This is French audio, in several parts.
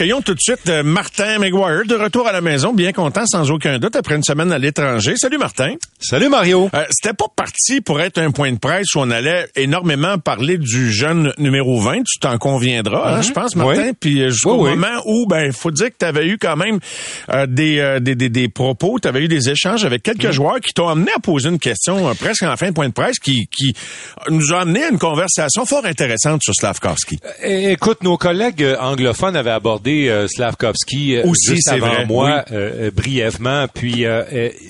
Accueillons tout de suite euh, Martin McGuire, de retour à la maison, bien content sans aucun doute après une semaine à l'étranger. Salut Martin. Salut Mario. Euh, C'était pas parti pour être un point de presse où on allait énormément parler du jeune numéro 20, tu t'en conviendras, hein, je pense Martin, Oui. puis euh, jusqu'au Oui, oui. moment où ben faut dire que tu avais eu quand même euh, des, euh, des, des des propos, tu avais eu des échanges avec quelques Mm. joueurs qui t'ont amené à poser une question euh, presque en fin de point de presse qui qui nous a amené à une conversation fort intéressante sur Slavkovski. Écoute, nos collègues anglophones avaient abordé euh, Slavkovski euh, Aussi, juste avant vrai, moi euh, brièvement. Puis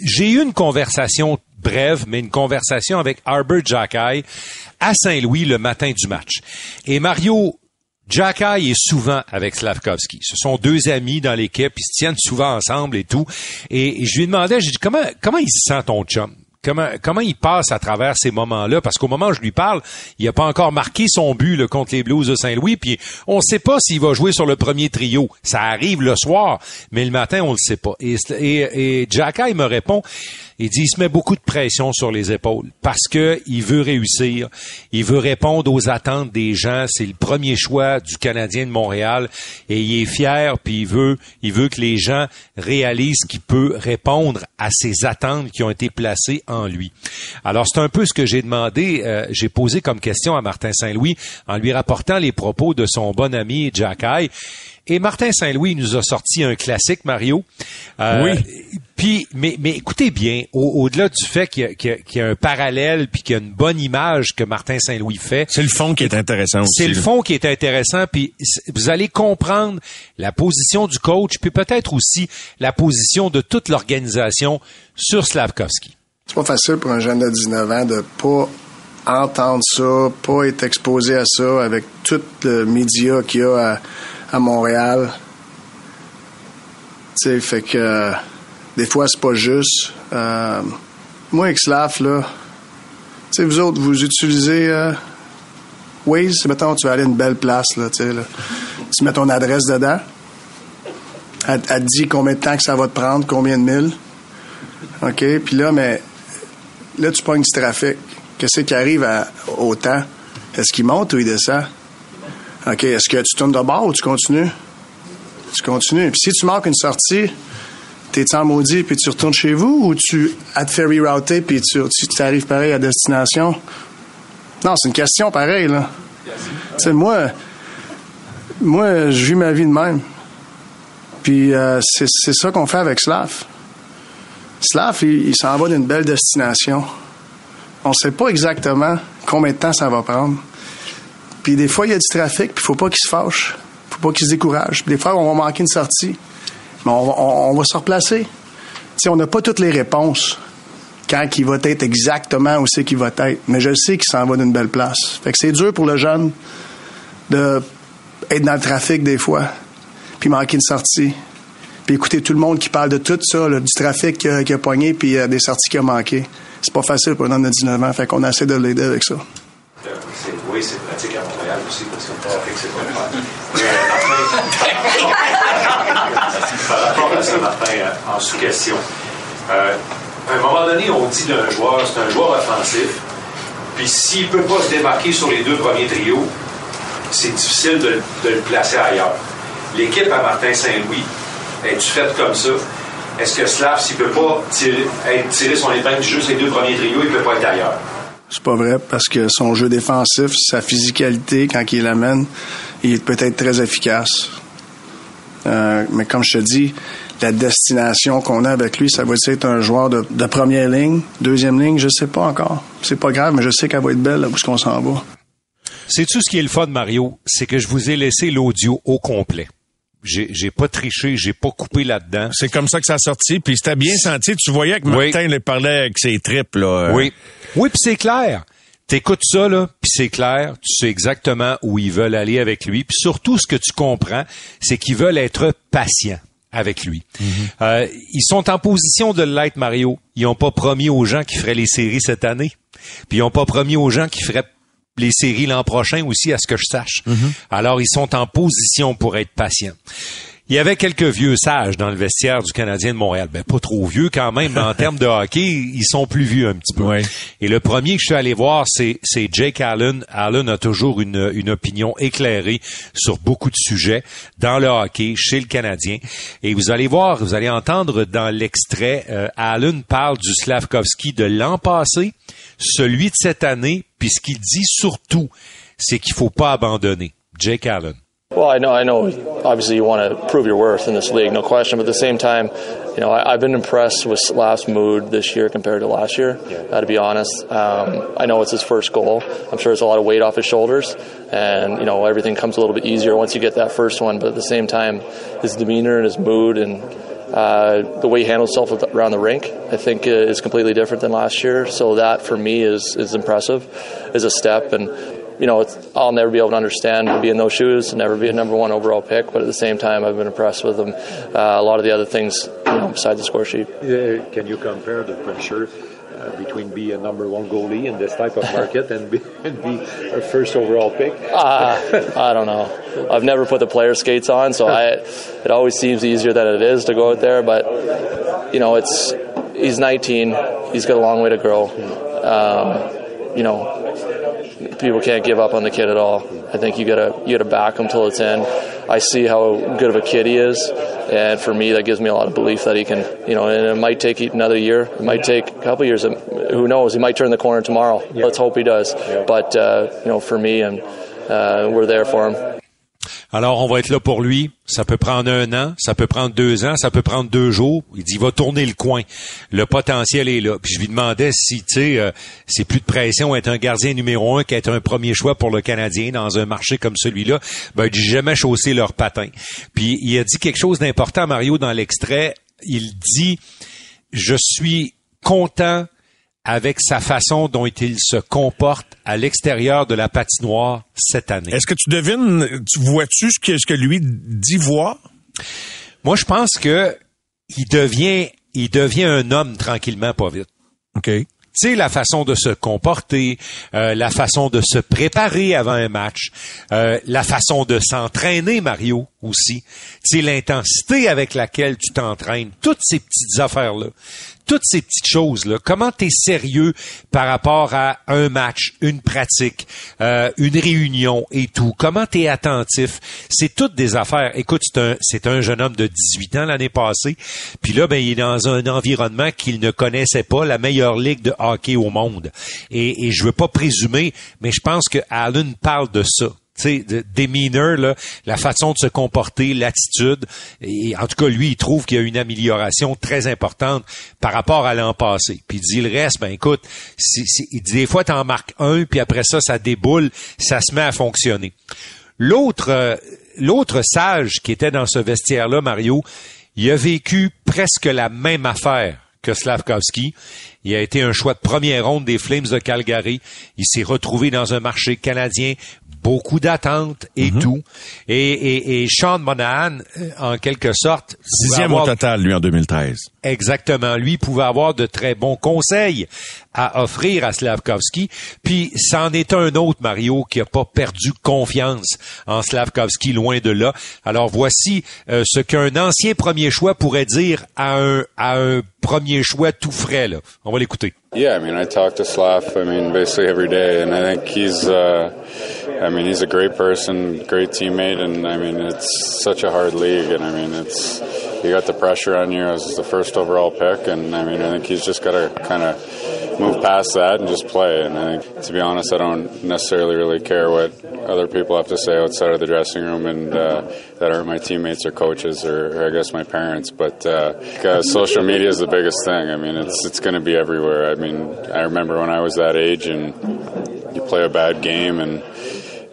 j'ai eu une conversation brève, mais une conversation avec Arbor Jackay à Saint-Louis le matin du match. Et Mario Jackay est souvent avec Slavkovski. Ce sont deux amis dans l'équipe, ils se tiennent souvent ensemble et tout. Et, et je lui demandais, j'ai dit comment comment il se sent ton chum? Comment, comment il passe à travers ces moments-là? Parce qu'au moment où je lui parle, il n'a pas encore marqué son but contre les Blues de Saint-Louis, puis on ne sait pas s'il va jouer sur le premier trio. Ça arrive le soir, mais le matin, on le sait pas. Et, et, et Jacky me répond, il dit, il se met beaucoup de pression sur les épaules parce que il veut réussir, il veut répondre aux attentes des gens. C'est le premier choix du Canadien de Montréal et il est fier, puis il veut, il veut que les gens réalisent qu'il peut répondre à ces attentes qui ont été placées en lui. Alors c'est un peu ce que j'ai demandé, euh, j'ai posé comme question à Martin Saint-Louis en lui rapportant les propos de son bon ami Jack High. Et Martin Saint-Louis nous a sorti un classique, Mario. Euh, Oui. Puis, mais, mais écoutez bien, au- au-delà du fait qu'il y, a- y un parallèle puis qu'il y a une bonne image que Martin Saint-Louis fait, C'est le fond qui est intéressant aussi. c'est le fond qui est intéressant, puis vous allez comprendre la position du coach, puis peut-être aussi la position de toute l'organisation sur Slavkovski. C'est pas facile pour un jeune de 19 ans de pas entendre ça, pas être exposé à ça avec tout le média qu'il y a à, à Montréal. Tu sais, fait que euh, des fois c'est pas juste. Euh, moi, avec Slav, là, tu sais, vous autres, vous utilisez euh, Waze, mettons, tu vas aller à une belle place, là, tu sais. Tu mets ton adresse dedans. Elle, elle te dit combien de temps que ça va te prendre, combien de milles. OK? Puis là, mais là, tu pognes du trafic. Qu'est-ce qui arrive au temps? Est-ce qu'il monte ou il descend? OK? Est-ce que tu tournes de bord ou tu continues? Tu continues. Puis si tu marques une sortie, t'es en maudit puis tu retournes chez vous ou tu as te fait rerouter puis tu, tu arrives pareil à destination? Non, c'est une question pareille, là. Tu moi, moi, je vis ma vie de même. Puis euh, c'est ça qu'on fait avec Slav. Slav, il, s'en va d'une belle destination. On sait pas exactement combien de temps ça va prendre. Puis des fois, il y a du trafic, puis il faut pas qu'il se fâche. faut pas qu'il se décourage. Puis des fois, on va manquer une sortie. Mais on va, on- on va se replacer. Tu sais, on n'a pas toutes les réponses quand il va être exactement où c'est qu'il va être. Mais je sais qu'il s'en va d'une belle place. Fait que c'est dur pour le jeune de être dans le trafic des fois, puis manquer une sortie. Puis écouter tout le monde qui parle de tout ça, là, du trafic qu'il a, qu'il a pogné, puis euh, des sorties qu'il a manquées. C'est pas facile pour un homme de 19 ans, fait qu'on essaie de l'aider avec ça. Oui, c'est pratique à Montréal aussi, parce que le trafic, c'est pas le à Martin, euh, en sous-question, euh, à un moment donné, on dit d'un joueur, c'est un joueur offensif, puis s'il ne peut pas se démarquer sur les deux premiers trios, c'est difficile de, le placer ailleurs. L'équipe à Martin Saint-Louis, es-tu faite comme ça? Est-ce que Slav, s'il ne peut pas tirer, tirer son épingle du jeu sur les deux premiers trios, il ne peut pas être ailleurs? C'est pas vrai parce que son jeu défensif, sa physicalité, quand il l'amène, il est peut-être très efficace. Euh, mais comme je te dis, la destination qu'on a avec lui, ça va être un joueur de, de première ligne, deuxième ligne, je sais pas encore. C'est pas grave, mais je sais qu'elle va être belle là où est-ce qu'on s'en va. Sais-tu ce qui est le fun, Mario? C'est que je vous ai laissé l'audio au complet j'ai pas triché, j'ai pas coupé là-dedans. C'est comme ça que ça a sorti, puis c'était bien senti. Tu voyais que Martin il parlait avec ses tripes là. Oui, oui, puis c'est clair. T'écoutes ça là, puis c'est clair, tu sais exactement où ils veulent aller avec lui, puis surtout ce que tu comprends, c'est qu'ils veulent être patients avec lui. Mhm. euh, ils sont en position de l'être, Mario. Ils n'ont pas promis aux gens qui feraient les séries cette année, puis ils n'ont pas promis aux gens qui feraient les séries l'an prochain aussi, à ce que je sache. Mhm. Alors, ils sont en position pour être patients. Il y avait quelques vieux sages dans le vestiaire du Canadien de Montréal. Ben, pas trop vieux quand même, mais en termes de hockey, ils sont plus vieux un petit peu. Et le premier que je suis allé voir, c'est, c'est Jake Allen. Allen a toujours une, une opinion éclairée sur beaucoup de sujets dans le hockey, chez le Canadien. Et vous allez voir, vous allez entendre dans l'extrait, euh, Allen parle du Slavkovski de l'an passé, celui de cette année, puis ce qu'il dit surtout, c'est qu'il faut pas abandonner. Jake Allen. Well, I know, I know. Obviously, you want to prove your worth in this league, no question. But at the same time, you know, I, I've been impressed with Slav's mood this year compared to last year. Uh, to be honest, um, I know it's his first goal. I'm sure it's a lot of weight off his shoulders, and you know, everything comes a little bit easier once you get that first one. But at the same time, his demeanor and his mood and uh, the way he handles himself around the rink, I think, uh, is completely different than last year. So that, for me, is is impressive, is a step and you know, it's, I'll never be able to understand to be in those shoes, and never be a number one overall pick. But at the same time, I've been impressed with him. Uh, a lot of the other things, you know, besides the score sheet. Uh, can you compare the pressure uh, between being a number one goalie in this type of market and be, and be a first overall pick? Uh, I don't know. I've never put the player skates on, so I, it always seems easier than it is to go out there. But you know, it's he's 19. He's got a long way to grow. Um, you know, people can't give up on the kid at all. I think you gotta you gotta back him till it's in. I see how good of a kid he is, and for me, that gives me a lot of belief that he can. You know, and it might take another year. It might take a couple years. Who knows? He might turn the corner tomorrow. Let's hope he does. But uh, you know, for me, and uh, we're there for him. Alors, on va être là pour lui. Ça peut prendre un an, ça peut prendre deux ans, ça peut prendre deux jours. Il dit, il va tourner le coin. Le potentiel est là. Puis je lui demandais si, tu sais, euh, c'est plus de pression être un gardien numéro un qu'être un premier choix pour le Canadien dans un marché comme celui-là. Ben, il dit jamais chausser leur patin. Puis il a dit quelque chose d'important, Mario, dans l'extrait. Il dit, je suis content avec sa façon dont il se comporte à l'extérieur de la patinoire cette année. Est-ce que tu devines, tu vois-tu ce que, ce que lui dit voir? Moi, je pense que il devient, il devient un homme tranquillement, pas vite. OK. Tu sais, la façon de se comporter, euh, la façon de se préparer avant un match, euh, la façon de s'entraîner, Mario, aussi. Tu sais, l'intensité avec laquelle tu t'entraînes, toutes ces petites affaires-là toutes ces petites choses-là. Comment tu sérieux par rapport à un match, une pratique, euh, une réunion et tout? Comment tu attentif? C'est toutes des affaires. Écoute, c'est un, c'est un jeune homme de 18 ans l'année passée. Puis là, ben, il est dans un environnement qu'il ne connaissait pas, la meilleure ligue de hockey au monde. Et, et je veux pas présumer, mais je pense que Allen parle de ça sais, demeanor, là, la façon de se comporter, l'attitude. Et en tout cas, lui, il trouve qu'il y a une amélioration très importante par rapport à l'an passé. Puis il dit le reste, ben écoute, c'est, il dit des fois t'en marques un, puis après ça, ça déboule, ça se met à fonctionner. L'autre, euh, l'autre sage qui était dans ce vestiaire-là, Mario, il a vécu presque la même affaire que Slavkovski. Il a été un choix de première ronde des Flames de Calgary. Il s'est retrouvé dans un marché canadien beaucoup d'attentes et tout. Et, et, et Sean Monahan, euh, en quelque sorte, Sixième avoir- au total, lui, en 2013. Exactement. Lui pouvait avoir de très bons conseils à offrir à Slavkovski. Puis, c'en est un autre, Mario, qui a pas perdu confiance en Slavkovski, loin de là. Alors, voici euh, ce qu'un ancien premier choix pourrait dire à un, à un premier choix tout frais. Là. On va l'écouter. Yeah, I mean, I talk to Slav. I mean, basically every day, and I think he's. Uh, I mean, he's a great person, great teammate, and I mean, it's such a hard league, and I mean, it's you got the pressure on you as the first overall pick, and I mean, I think he's just got to kind of move past that and just play. And I think, to be honest, I don't necessarily really care what other people have to say outside of the dressing room, and uh, that are my teammates or coaches or, or I guess my parents. But uh, uh, social media is the biggest thing. I mean, it's it's going to be everywhere. I mean, I remember when I was that age, and you play a bad game and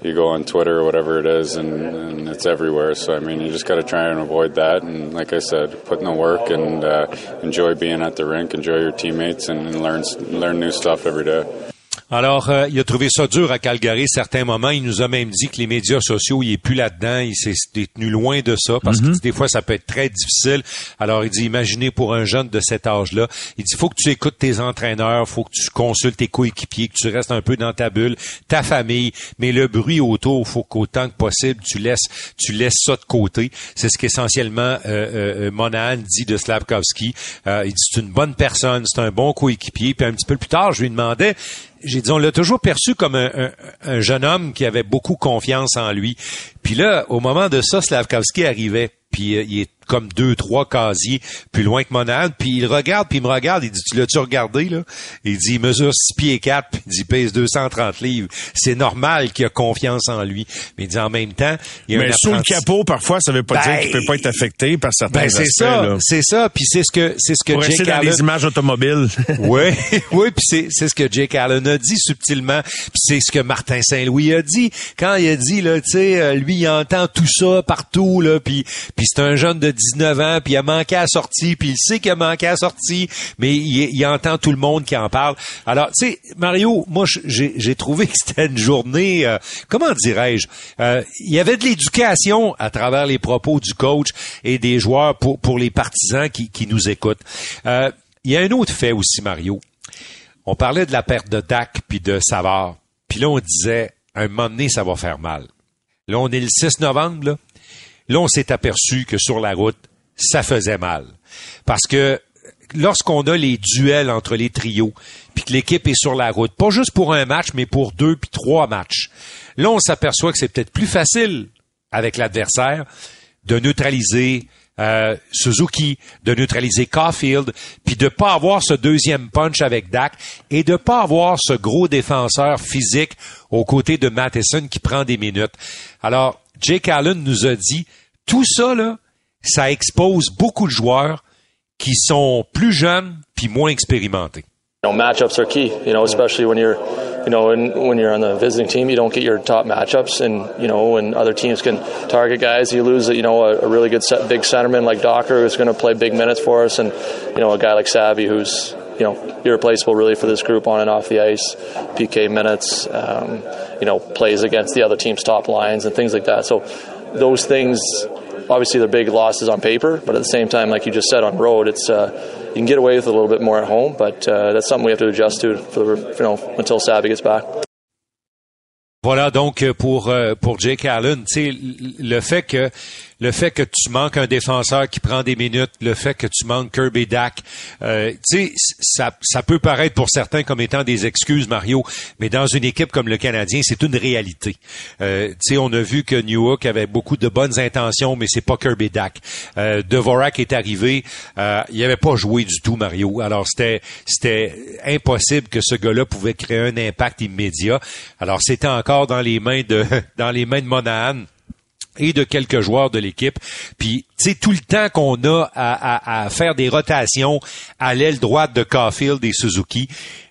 you go on Twitter or whatever it is, and, and it's everywhere. So I mean, you just got to try and avoid that. And like I said, put in the work and uh, enjoy being at the rink, enjoy your teammates, and, and learn learn new stuff every day. Alors, euh, il a trouvé ça dur à Calgary certains moments. Il nous a même dit que les médias sociaux, il est plus là-dedans. Il s'est tenu loin de ça parce que des fois, ça peut être très difficile. Alors, il dit, imaginez pour un jeune de cet âge-là, il dit, faut que tu écoutes tes entraîneurs, faut que tu consultes tes coéquipiers, que tu restes un peu dans ta bulle, ta famille, mais le bruit autour, faut qu'autant que possible, tu laisses, tu laisses ça de côté. C'est ce qu'essentiellement euh, euh, Monahan dit de Slavkovski. Euh, il dit, c'est une bonne personne, c'est un bon coéquipier. Puis un petit peu plus tard, je lui demandais, j'ai dit, on l'a toujours perçu comme un, un, jeune homme qui avait beaucoup confiance en lui. Puis là, au moment de ça, Slavkovski arrivait, puis euh, il est comme deux, trois casiers plus loin que Monade, puis il regarde, puis il me regarde, il dit, tu l'as-tu regardé, là? Il dit, il mesure 6 pieds 4, puis il dit, il pèse 230 livres. C'est normal qu'il a confiance en lui. Mais il dit, en même temps, il y a Mais sous le capot, parfois, ça veut pas dire qu'il peut pas être affecté par certains ben, c'est ça, c'est ça, puis c'est ce que, c'est ce que Pour Jake dans Allen... les images automobiles. oui, oui, puis c'est, c'est ce que Jake Allen a dit subtilement, puis c'est ce que Martin Saint-Louis a dit quand il a dit là, tu sais, euh, lui il entend tout ça partout là, puis puis c'est un jeune de 19 ans, puis il a manqué à sortie, puis il sait qu'il a manqué à sortie, mais il, il entend tout le monde qui en parle. Alors, tu sais, Mario, moi j'ai, trouvé que c'était une journée, euh, comment dirais-je, euh, il y avait de l'éducation à travers les propos du coach et des joueurs pour pour les partisans qui qui nous écoutent. Euh, il y a un autre fait aussi, Mario. On parlait de la perte de Dak puis de Savard. Puis là, on disait, un moment donné, ça va faire mal. Là, on est le 6 novembre, là. Là, on s'est aperçu que sur la route, ça faisait mal. Parce que lorsqu'on a les duels entre les trios, puis que l'équipe est sur la route, pas juste pour un match, mais pour deux puis trois matchs, là, on s'aperçoit que c'est peut-être plus facile avec l'adversaire de neutraliser euh, Suzuki, de neutraliser Caulfield, puis de pas avoir ce deuxième punch avec Dak et de pas avoir ce gros défenseur physique aux côtés de Matheson qui prend des minutes. Alors, Jake Allen nous a dit, tout ça, là, ça expose beaucoup de joueurs qui sont plus jeunes puis moins expérimentés. You know, matchups are key, you know, especially when you're, you know, when, when you're on the visiting team, you don't get your top matchups, and you know, when other teams can target guys, you lose, you know, a, a really good set, big centerman like Docker who's going to play big minutes for us, and you know, a guy like Savvy who's, you know, irreplaceable really for this group on and off the ice, PK minutes, um, you know, plays against the other team's top lines and things like that. So those things obviously they're big losses on paper, but at the same time, like you just said on road, it's uh, you can get away with a little bit more at home, but uh, that's something we have to adjust to for the, you know until Savvy gets back. Voilà donc pour euh, pour Jake Allen, le fait que le fait que tu manques un défenseur qui prend des minutes, le fait que tu manques Kirby Dak, euh, ça, peut paraître pour certains comme étant des excuses, Mario, mais dans une équipe comme le Canadien, c'est une réalité. Euh, on a vu que Newhook avait beaucoup de bonnes intentions, mais c'est pas Kirby Dak. Euh, Devorak est arrivé, euh, il avait pas joué du tout, Mario. Alors c'était c'était impossible que ce gars-là pouvait créer un impact immédiat. Alors c'était encore dans les mains de dans les mains de Monahan et de quelques joueurs de l'équipe. Puis, tu sais, tout le temps qu'on a à, faire des rotations à l'aile droite de Caulfield et Suzuki,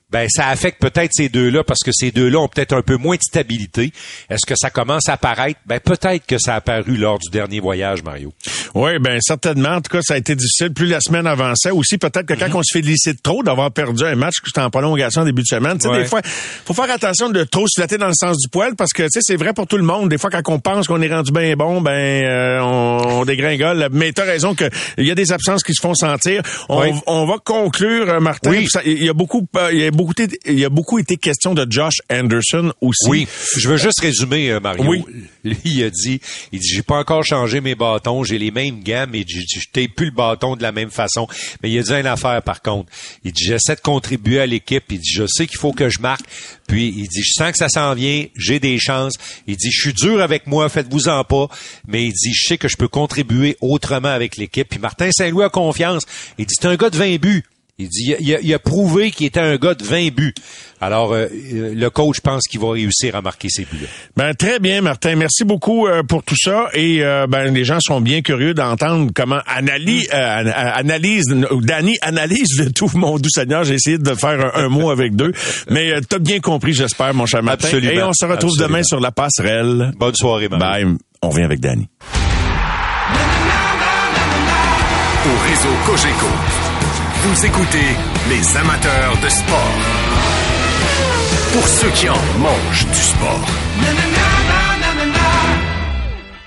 ben ça affecte peut-être ces deux-là parce que ces deux-là ont peut-être un peu moins de stabilité. Est-ce que ça commence à apparaître? Ben peut-être que ça a apparu lors du dernier voyage, Mario. Oui, ben certainement. En tout cas, ça a été difficile. Plus la semaine avançait, aussi peut-être que quand mm -hmm. on se félicite trop d'avoir perdu un match qui était en prolongation en début de semaine, tu sais, Ouais. des fois, faut faire attention de trop se flatter dans le sens du poil parce que tu sais, c'est vrai pour tout le monde. Des fois, quand on pense qu'on est rendu bien bon, ben euh, on, on dégringole. Mais t'as raison que il y a des absences qui se font sentir. On, Oui. on va conclure, euh, Martin. Oui. Il y a beaucoup, euh, il y a beaucoup, été- il y a beaucoup été question de Josh Anderson aussi. Oui, je veux juste résumer, euh, Mario. Oui. Lui, il a dit, il dit, j'ai pas encore changé mes bâtons, j'ai les gammes, et je, je tape plus le bâton de la même façon. Mais il a dit une affaire, par contre. Il dit, j'essaie de contribuer à l'équipe. Il dit, je sais qu'il faut que je marque. Puis, il dit, je sens que ça s'en vient, j'ai des chances. Il dit, je suis dur avec moi, faites-vous-en pas. Mais il dit, je sais que je peux contribuer autrement avec l'équipe. Puis Martin Saint-Louis a confiance. Il dit, c'est un gars de 20 buts. Il dit, il a, il a prouvé qu'il était un gars de 20 buts. Alors, euh, euh, le coach pense qu'il va réussir à marquer ses buts. Ben très bien, Martin. Merci beaucoup euh, pour tout ça. Et euh, ben les gens sont bien curieux d'entendre comment analyse, euh, analyse, ou Danny analyse le tout. Mon doux Seigneur, j'ai essayé de faire un, un mot avec deux, mais euh, t'as bien compris, j'espère, mon cher Martin. Absolument. Et on se retrouve Absolument. demain sur la passerelle. Bonne soirée, Mario. Bye. On revient avec Danny. Au réseau Cogeco, vous écoutez les amateurs de sport. Pour ceux qui en mangent du sport.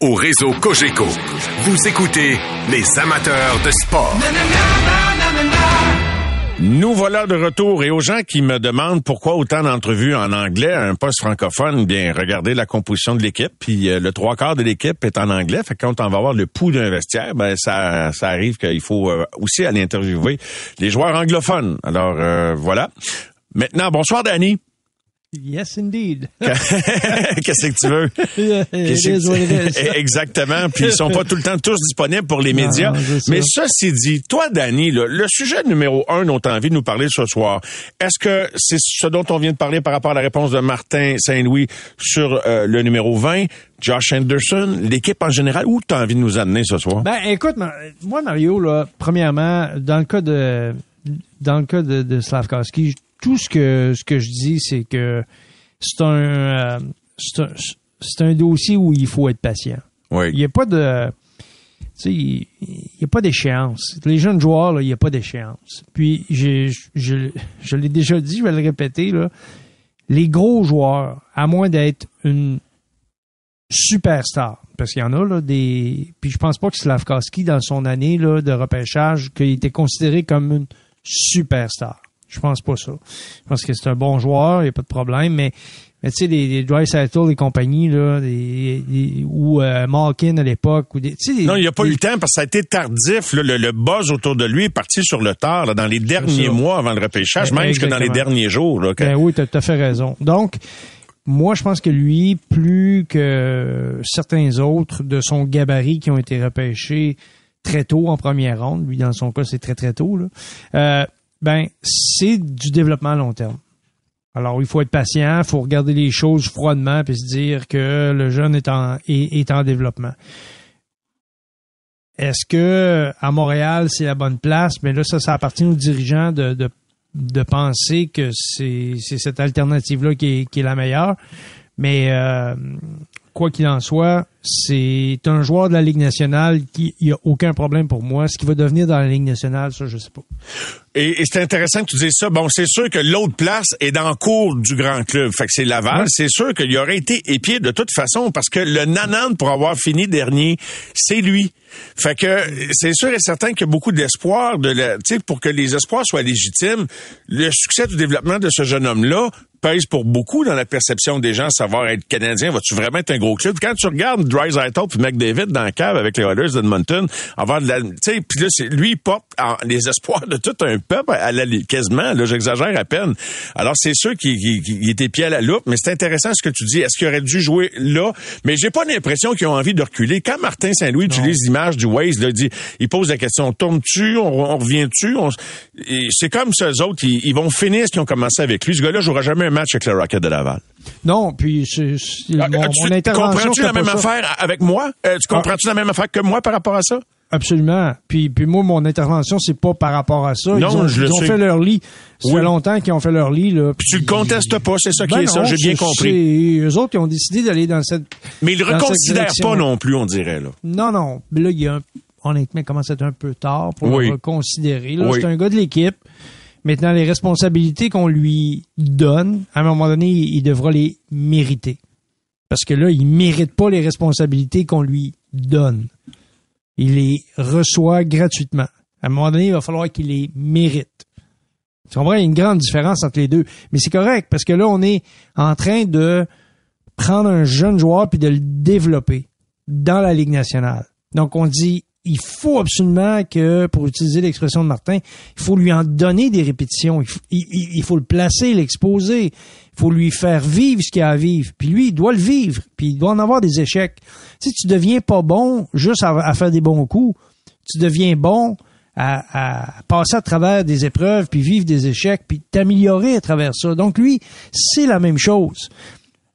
Au réseau Cogeco, vous écoutez les amateurs de sport. Nous voilà de retour et aux gens qui me demandent pourquoi autant d'entrevues en anglais à un poste francophone, bien regardez la composition de l'équipe, puis euh, le trois quarts de l'équipe est en anglais, fait que quand on va avoir le pouls d'un vestiaire, ben ça ça arrive qu'il faut euh, aussi aller interviewer les joueurs anglophones. Alors euh, voilà. Maintenant, bonsoir Danny. Yes, indeed. Qu'est-ce que tu veux? It Qu'est-ce is what it que- is. Exactement. Puis ils sont pas tout le temps tous disponibles pour les Non, médias. sais. Mais ceci dit, toi, Danny, là, le sujet numéro un dont tu as envie de nous parler ce soir, est-ce que c'est ce dont on vient de parler par rapport à la réponse de Martin Saint-Louis sur euh, le numéro 20, Josh Anderson, l'équipe en général, où tu as envie de nous amener ce soir? Ben, écoute, moi, Mario, là, premièrement, dans le cas de, dans le cas de, de tout ce que, ce que je dis, c'est que c'est un, euh, c'est un, c'est un dossier où il faut être patient. Oui. Il n'y a pas de, tu sais, il n'y a pas d'échéance. Les jeunes joueurs, là, il n'y a pas d'échéance. Puis, j'ai, je, je l'ai déjà dit, je vais le répéter, là. Les gros joueurs, à moins d'être une superstar, parce qu'il y en a, là, des, puis je pense pas que Slavkovski, dans son année, là, de repêchage, qu'il était considéré comme une superstar. Je pense pas ça. Je pense que c'est un bon joueur, il n'y a pas de problème, mais, mais tu sais, les, les Dreisaitl et compagnie, là, ou euh, Malkin à l'époque, ou des, Non, il n'y a pas eu le temps parce que ça a été tardif. là. le, le buzz autour de lui est parti sur le tard là, dans les derniers mois avant le repêchage, Ben, même que dans les derniers jours. Là, quand- Ben oui, tu as tout à fait raison. Donc, moi, je pense que lui, plus que certains autres de son gabarit qui ont été repêchés très tôt en première ronde, lui, dans son cas, c'est très, très tôt, là, euh, ben, c'est du développement à long terme. Alors, il faut être patient, il faut regarder les choses froidement puis se dire que le jeune est en, est, est en développement. Est-ce que à Montréal, c'est la bonne place? Mais là, ça, ça appartient aux dirigeants de, de, de penser que c'est cette alternative-là qui est, qui est la meilleure. Mais euh, quoi qu'il en soit, c'est un joueur de la Ligue nationale qui il y a aucun problème pour moi. Ce qui va devenir dans la Ligue nationale, ça, je sais pas. Et, et c'est intéressant que tu dises ça. Bon, c'est sûr que l'autre place est dans le cours du grand club. Fait que c'est Laval. Ouais. C'est sûr qu'il aurait été épié de toute façon parce que le nanan pour avoir fini dernier, c'est lui. Fait que c'est sûr et certain qu'il y a beaucoup d'espoir de la, pour que les espoirs soient légitimes. Le succès du développement de ce jeune homme-là pèse pour beaucoup dans la perception des gens, savoir être canadien, vas-tu vraiment être un gros club? Quand tu regardes Drysdale puis McDavid dans la cave avec les Oilers d'Edmonton, avoir de la, tu sais, puis là, c'est, lui, il porte en- les espoirs de tout un peuple à la, quasiment, là, j'exagère à peine. Alors, c'est sûr qu'il, qu'il- qu'il était pied à la loupe, mais c'est intéressant ce que tu dis. Est-ce qu'il aurait dû jouer là? Mais j'ai pas l'impression qu'ils ont envie de reculer. Quand Martin Saint-Louis utilise l'image du Waze, là, il dit, il pose la question, tourne-tu, on, on revient-tu? C'est comme ceux autres, ils, ils vont finir ce qu'ils ont commencé avec lui. Ce gars-là jouera jamais un match avec le Rocket de Laval. Non, puis c'est, c'est- mon, Ah, mon intervention. comprends-tu la même ça. affaire avec moi? Euh, tu comprends-tu la même affaire que moi par rapport à ça? Absolument. Puis, puis moi, mon intervention, c'est pas par rapport à ça. Non, ils ont, je le ils ont sais. fait leur lit. Ça Oui. fait longtemps qu'ils ont fait leur lit. Là, Puis tu le contestes pas, c'est ça qui Ben est ça, j'ai bien c'est- compris. c'est eux autres qui ont décidé d'aller dans cette. Mais ils le reconsidèrent pas non plus, on dirait, là. Non, non. Mais là, il y a un- honnêtement, à être un peu tard pour Oui. le reconsidérer. Là, Oui. C'est un gars de l'équipe. Maintenant, les responsabilités qu'on lui donne, à un moment donné, il devra les mériter. Parce que là, il mérite pas les responsabilités qu'on lui donne. il les reçoit gratuitement. À un moment donné, il va falloir qu'il les mérite. Tu comprends? Il y a une grande différence entre les deux. Mais c'est correct, parce que là, on est en train de prendre un jeune joueur puis de le développer dans la Ligue nationale. Donc, on dit, il faut absolument que, pour utiliser l'expression de Martin, il faut lui en donner des répétitions. Il faut, le placer, l'exposer. Il faut lui faire vivre ce qu'il a à vivre. Puis lui, il doit le vivre. Puis il doit en avoir des échecs. Sais, tu deviens pas bon juste à, faire des bons coups. Tu deviens bon à passer à travers des épreuves, puis vivre des échecs, puis t'améliorer à travers ça. Donc lui, c'est la même chose.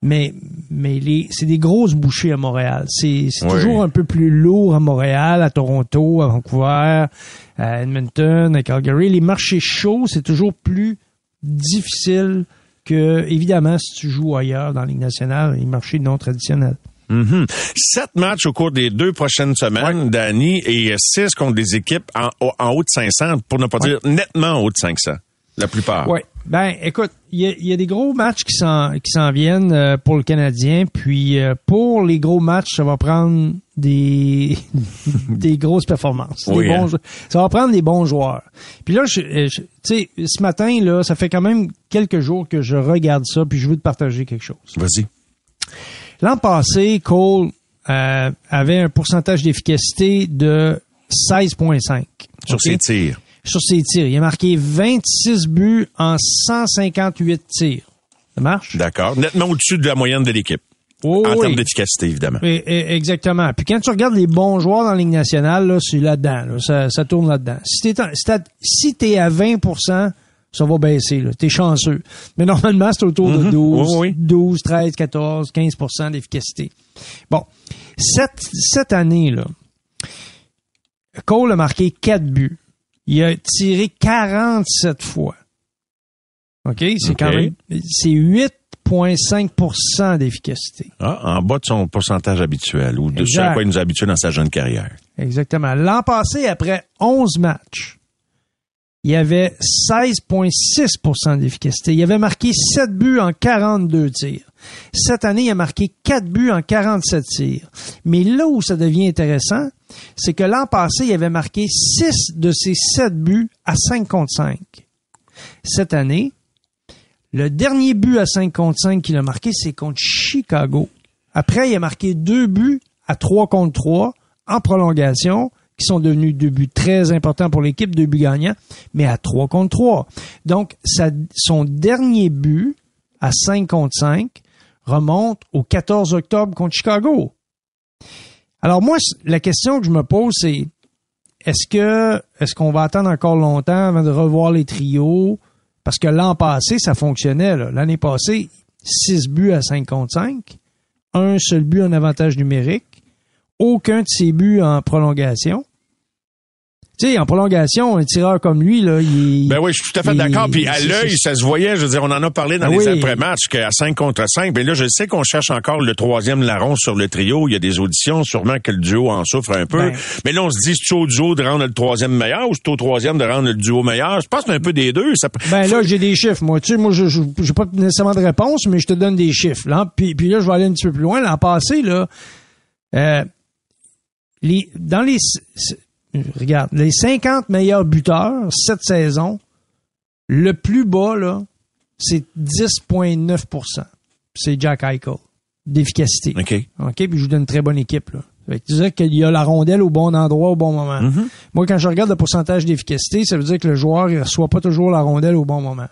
Mais, mais les, c'est des grosses bouchées à Montréal. C'est, c'est Oui. toujours un peu plus lourd à Montréal, à Toronto, à Vancouver, à Edmonton, à Calgary. Les marchés chauds, c'est toujours plus difficile que, évidemment, si tu joues ailleurs dans la Ligue nationale, les marchés non traditionnels. Mhm. Sept matchs au cours des deux prochaines semaines, Danny, et six contre des équipes en, en haut de 500, pour ne pas dire nettement en haut de 500. La plupart. Oui. Ben, écoute, il y a, il y a des gros matchs qui s'en qui s'en viennent euh, pour le Canadien, puis euh, pour les gros matchs, ça va prendre des des grosses performances. Des bons hein. jou- Ça va prendre des bons joueurs. Puis là, je, euh, je- tu sais, ce matin là, ça fait quand même quelques jours que je regarde ça, puis je veux te partager quelque chose. Vas-y. L'an passé, Cole euh, avait un pourcentage d'efficacité de 16,5 Sur ses tirs. Sur ses tirs. Il a marqué 26 buts en 158 tirs. Ça marche? D'accord. Nettement au-dessus de la moyenne de l'équipe. Oh, en oui. termes d'efficacité, évidemment. Oui, exactement. Puis quand tu regardes les bons joueurs dans la Ligue nationale, là, c'est là-dedans. là. Ça, ça tourne là-dedans. Si t'es, en- si t'es à 20% ça va baisser. Là. T'es chanceux. Mais normalement, c'est autour de Mhm. 12, Oui, oui. 12, 13, 14, 15% d'efficacité. Bon. Cette, cette année, là, Cole a marqué 4 buts. Il a tiré 47 fois. OK? C'est OK. quand même... C'est 8,5 d'efficacité. Ah, en bas de son pourcentage habituel, ou de ce à quoi il nous a habitués dans sa jeune carrière. Exactement. L'an passé, après 11 matchs, il avait 16,6% d'efficacité. Il avait marqué 7 buts en 42 tirs. Cette année, il a marqué 4 buts en 47 tirs. Mais là où ça devient intéressant, c'est que l'an passé, il avait marqué 6 de ses 7 buts à 5 contre 5. Cette année, le dernier but à 5 contre 5 qu'il a marqué, c'est contre Chicago. Après, il a marqué deux buts à 3 contre 3 en prolongation, sont devenus deux buts très importants pour l'équipe, deux buts gagnants, mais à 3 contre 3. Donc, son dernier but à 5 contre 5 remonte au 14 octobre contre Chicago. Alors moi, la question que je me pose, c'est est-ce que est-ce qu'on va attendre encore longtemps avant de revoir les trios? Parce que l'an passé, ça fonctionnait. L'année passée, 6 buts à 5 contre 5, un seul but en avantage numérique, aucun de ses buts en prolongation. Sais, en prolongation, un tireur comme lui, là, il Ben oui, je suis tout à fait d'accord. Puis à l'œil, ça se voyait. Je veux dire, on en a parlé dans Ah les après-matchs qu'à 5 contre 5. Mais là, je sais qu'on cherche encore le troisième larron sur le trio. Il y a des auditions, sûrement que le duo en souffre un peu. Ben. Mais là, on se dit, c'est au duo de rendre le troisième meilleur ou c'est au troisième de rendre le duo meilleur? Je pense que c'est un peu des deux. Ça... Ben là, j'ai des chiffres, moi. Tu sais, moi, je j'ai pas nécessairement de réponse, mais je te donne des chiffres. Là. Puis, puis là, je vais aller un petit peu plus loin. L'an passé, là, euh, les, dans les... Regarde, les 50 meilleurs buteurs cette saison, le plus bas, là, c'est 10,9% C'est Jack Eichel d'efficacité. OK. OK, puis je vous donne une très bonne équipe. Là. Fait que tu disais qu'il y a la rondelle au bon endroit au bon moment. Mm-hmm. Moi, quand je regarde le pourcentage d'efficacité, ça veut dire que le joueur il reçoit pas toujours la rondelle au bon moment.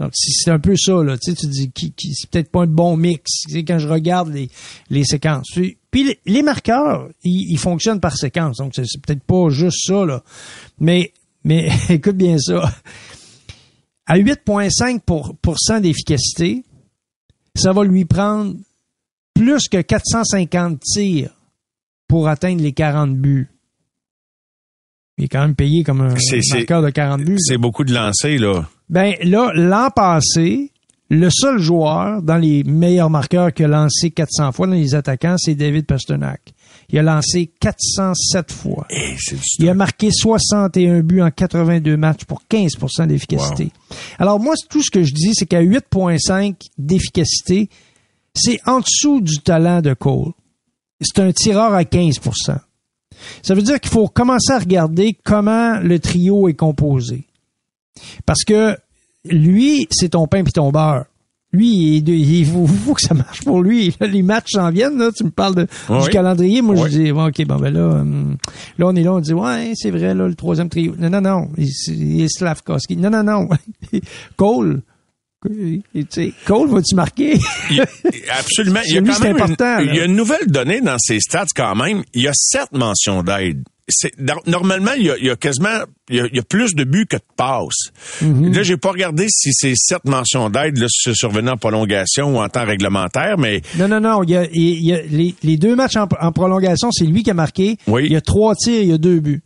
Donc, c'est un peu ça, là, tu sais, tu dis, qui, qui, c'est peut-être pas un bon mix, tu sais, quand je regarde les, les séquences. Puis, les, marqueurs, ils, ils fonctionnent par séquence, donc c'est, c'est peut-être pas juste ça, là. Mais, mais, écoute bien ça. À 8,5 pour, d'efficacité, ça va lui prendre plus que 450 tirs pour atteindre les 40 buts. Il est quand même payé comme un marqueur de 40 buts. C'est beaucoup de lancers, là. Ben là, l'an passé, le seul joueur dans les meilleurs marqueurs qui a lancé 400 fois dans les attaquants, c'est David Pasternak. Il a lancé 407 fois. Eh, Il a marqué 61 buts en 82 matchs pour 15% d'efficacité. Alors moi, tout ce que je dis, c'est qu'à 8,5 d'efficacité, c'est en dessous du talent de Cole. C'est un tireur à 15% Ça veut dire qu'il faut commencer à regarder comment le trio est composé. Parce que lui, c'est ton pain puis ton beurre. Lui, il, il faut, faut que ça marche pour lui. Là, les matchs s'en viennent. Là, tu me parles de, Oui. du calendrier. Moi, Oui. je dis, bon, OK, bon, ben là, hum, là, on est là, on dit, ouais, c'est vrai, là, le troisième trio. Non, non, non, il, il est Slavkovski. Non, non, non. Cole. Cole, vas-tu marquer? Il- absolument. Il y a Celui, quand c'est même une- important, il y a là. une nouvelle donnée dans ses stats quand même. Il y a sept mentions d'aide. C'est, normalement, il y, a, il y a quasiment, il y a, il y a plus de buts que de passes. Mhm. Là, j'ai pas regardé si ces sept mentions d'aide là, se survenaient en prolongation ou en temps réglementaire, mais Non, non, non. Il y a, il y a les, les deux matchs en, en prolongation, c'est lui qui a marqué. Oui. Il y a trois tirs, il y a deux buts.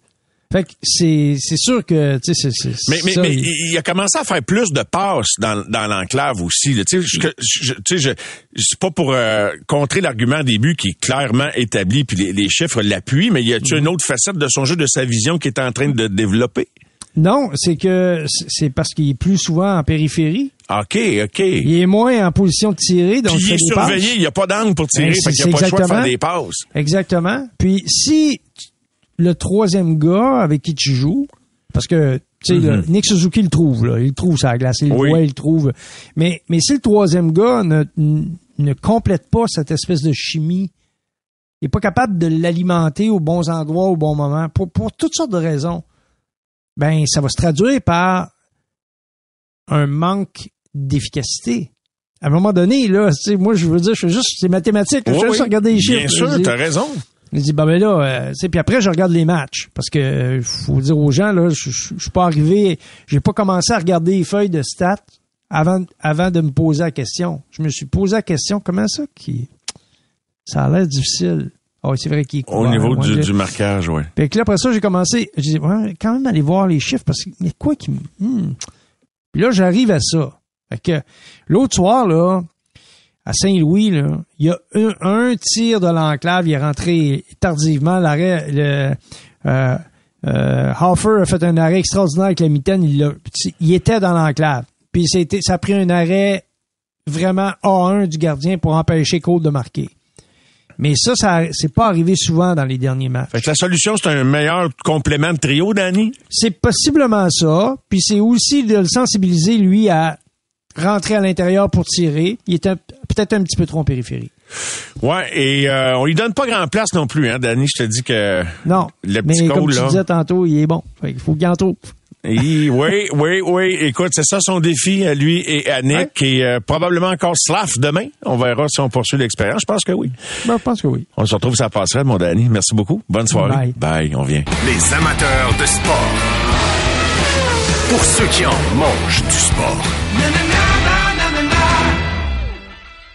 Fait que c'est, c'est sûr que, tu sais, c'est, c'est Mais, mais, ça, mais il- il... a commencé à faire plus de passes dans, dans l'enclave aussi. Tu sais, je, c'est pas pour euh, contrer l'argument des buts qui est clairement établi, puis les, les chiffres l'appuient, mais y a-tu une autre facette de son jeu, de sa vision qui est en train de développer? Non, c'est que c'est parce qu'il est plus souvent en périphérie. OK, OK. Il est moins en position de tirer, donc Puis il est surveillé, il n'y a pas d'angle pour tirer, Ben, fait qu'il n'y a pas le choix de faire des passes. Exactement. Puis si le troisième gars avec qui tu joues, parce que tu sais, le- Nick Suzuki le trouve, là, il le trouve la glace, il le Oui. voit, il le trouve. Mais, mais si le troisième gars ne, ne complète pas cette espèce de chimie, il n'est pas capable de l'alimenter aux bons endroits, au bon moment, pour, pour toutes sortes de raisons, ben ça va se traduire par un manque d'efficacité. À un moment donné, là, moi, je veux dire, je juste, c'est mathématique, je Oui, fais juste oui. regarder les chiffres. Bien sûr, Je t'as raison. Il dit, ben, ben là, euh, tu sais, puis après, je regarde les matchs. Parce que, euh, faut dire aux gens, là, je, je, je suis pas arrivé, j'ai pas commencé à regarder les feuilles de stats avant, avant de me poser la question. Je me suis posé la question, comment ça qui, ça a l'air difficile? Ah oui, c'est vrai qu'il est Au niveau moi, du, je- du marquage, oui. Puis que là, après ça, j'ai commencé, j'ai dit, ouais, quand même aller voir les chiffres parce y a quoi qui hmm. Puis là, j'arrive à ça. Fait que l'autre soir, là, à Saint-Louis, là, il y a un, un tir de l'enclave, il est rentré tardivement. L'arrêt, le, euh, euh, Hoffer a fait un arrêt extraordinaire avec la mitaine. Il, il était dans l'enclave. Puis c'était, ça a pris un arrêt vraiment A1 du gardien pour empêcher Cole de marquer. Mais ça, ça c'est pas arrivé souvent dans les derniers matchs. Fait que la solution, c'est un meilleur complément de trio, Danny? C'est possiblement ça. Puis c'est aussi de le sensibiliser, lui, à rentrer à l'intérieur pour tirer. Il était peut-être un petit peu trop en périphérie. Ouais, et euh, on lui donne pas grand place non plus, hein, Danny? Je te dis que Non. le Mais petit comme Cole, tu là. disais tantôt, il est bon. Qu'il faut qu'il en trouve. Il- oui, oui, oui. Écoute, c'est ça son défi à lui et à Nick. Et euh, probablement encore Slav demain. On verra si on poursuit l'expérience. Je pense que oui. Ben, je pense que oui. On se retrouve ça passerait, mon Danny. Merci beaucoup. Bonne soirée. Bye. on vient. Les amateurs de sport. Pour ceux qui en mangent du sport.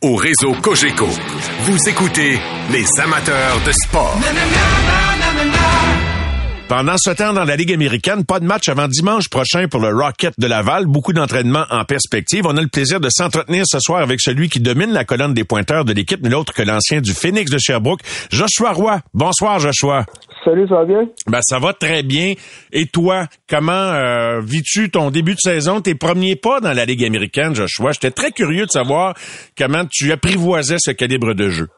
Au réseau Cogeco, vous écoutez les amateurs de sport. Pendant ce temps, dans la Ligue américaine, pas de match avant dimanche prochain pour le Rocket de Laval. Beaucoup d'entraînements en perspective. On a le plaisir de s'entretenir ce soir avec celui qui domine la colonne des pointeurs de l'équipe, mais l'autre que l'ancien du Phoenix de Sherbrooke, Joshua Roy. Bonsoir, Joshua. Salut, ça va bien? Ben, ça va très bien. Et toi, comment euh, vis-tu ton début de saison, tes premiers pas dans la Ligue américaine, Joshua? J'étais très curieux de savoir comment tu apprivoisais ce calibre de jeu.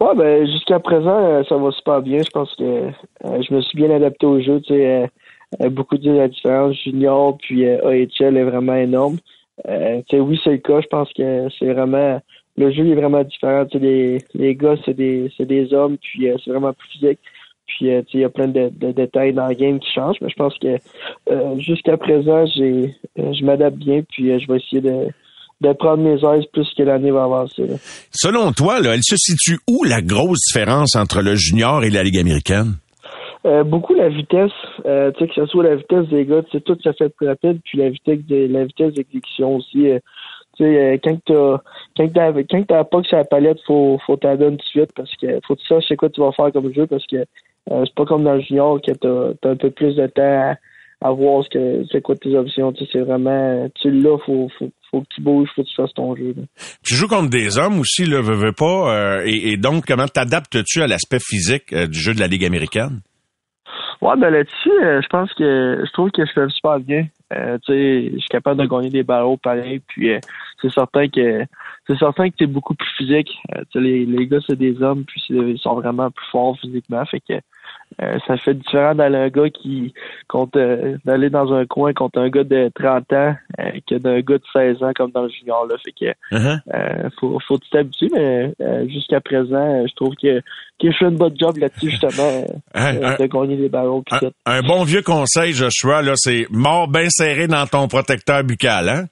Ouais, ben jusqu'à présent, euh, ça va super bien. Je pense que euh, je me suis bien adapté au jeu. Tu sais, euh, beaucoup de la différence junior puis AHL est vraiment énorme. Euh, oui, c'est le cas. Je pense que c'est vraiment le jeu est vraiment différent. Les, les gars, c'est des c'est des hommes, puis euh, c'est vraiment plus physique. Puis euh, il y a plein de, de détails dans le game qui changent, mais je pense que euh, jusqu'à présent, j'ai euh, je m'adapte bien, puis je vais essayer de de prendre mes aises plus que l'année va avancer. là. Selon toi, là, elle se situe où la grosse différence entre le junior et la Ligue américaine? Beaucoup la vitesse, tu sais que ce soit la vitesse des gars, tout ça fait plus rapide, puis la vitesse de la vitesse d'exécution aussi. Tu sais, quand t'as quand t'as quand t'as pas que sur la palette, faut faut t'en donner tout de suite parce que faut que tu saches c'est quoi tu vas faire comme jeu parce que c'est pas comme dans le junior que t'as as un peu plus de temps à, voir ce que c'est quoi tes options. Tu sais, c'est vraiment tu l'as, faut, faut faut que tu bouges, faut que tu fasses ton jeu. Tu joues contre des hommes aussi, là, veux, veux pas, et, donc comment t'adaptes-tu à l'aspect physique du jeu de la Ligue américaine? Ouais, ben là-dessus, je pense que je trouve que je fais super bien. Euh, je suis capable de gagner des ballons pareil. Puis euh, c'est certain que c'est certain que tu es beaucoup plus physique. Euh, les, les gars, c'est des hommes, puis ils sont vraiment plus forts physiquement. Fait que euh, ça fait différent d'aller un gars qui compte d'aller dans un coin contre un gars de 30 ans que d'un gars de 16 ans comme dans le junior là. Fait que uh-huh. faut faut t'habituer, mais jusqu'à présent, je trouve que que je fais une bonne job là-dessus justement de gagner des ballons. Un, un, bon vieux conseil, Joshua, là, c'est mort bien serré dans ton protecteur buccal, hein?